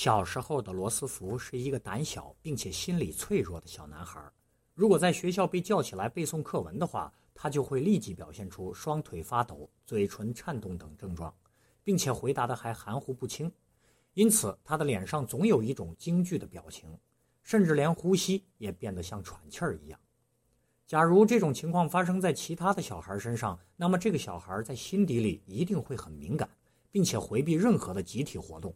小时候的罗斯福是一个胆小并且心理脆弱的小男孩。如果在学校被叫起来背诵课文的话，他就会立即表现出双腿发抖、嘴唇颤动等症状，并且回答的还含糊不清。因此，他的脸上总有一种惊惧的表情，甚至连呼吸也变得像喘气儿一样。假如这种情况发生在其他的小孩身上，那么这个小孩在心底里一定会很敏感，并且回避任何的集体活动。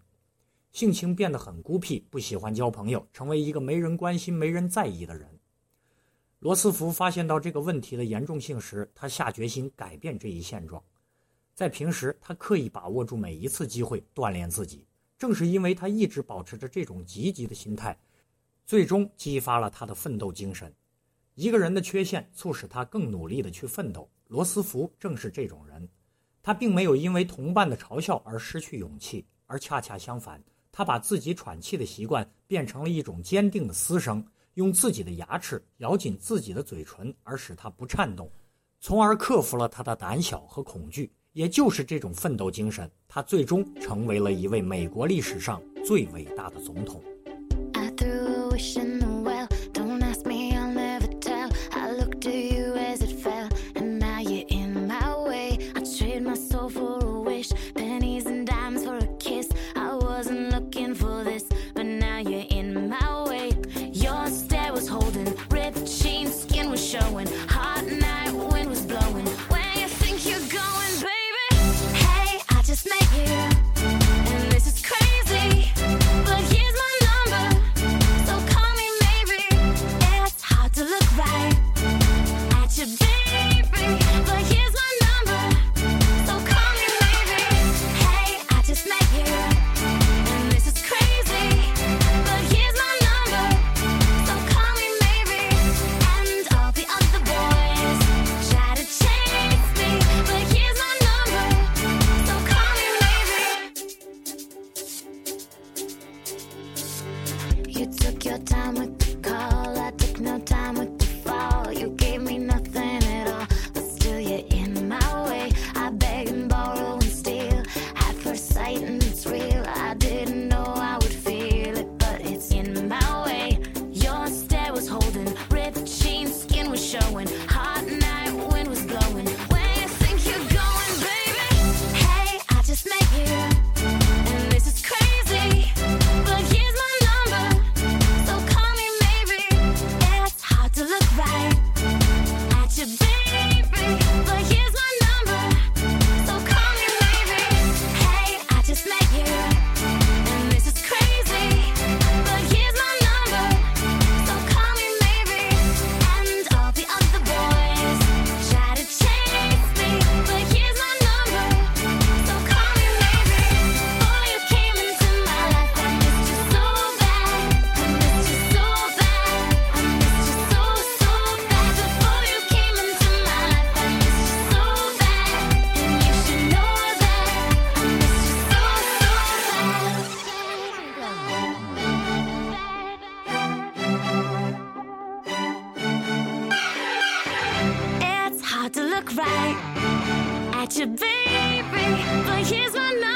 性情变得很孤僻，不喜欢交朋友，成为一个没人关心、没人在意的人。罗斯福发现到这个问题的严重性时，他下决心改变这一现状。在平时，他刻意把握住每一次机会锻炼自己。正是因为他一直保持着这种积极的心态，最终激发了他的奋斗精神。一个人的缺陷促使他更努力地去奋斗。罗斯福正是这种人，他并没有因为同伴的嘲笑而失去勇气，而恰恰相反。他把自己喘气的习惯变成了一种坚定的嘶声，用自己的牙齿咬紧自己的嘴唇，而使他不颤动，从而克服了他的胆小和恐惧。也就是这种奋斗精神，他最终成为了一位美国历史上最伟大的总统。In my showing. Right at you, baby, but here's my number.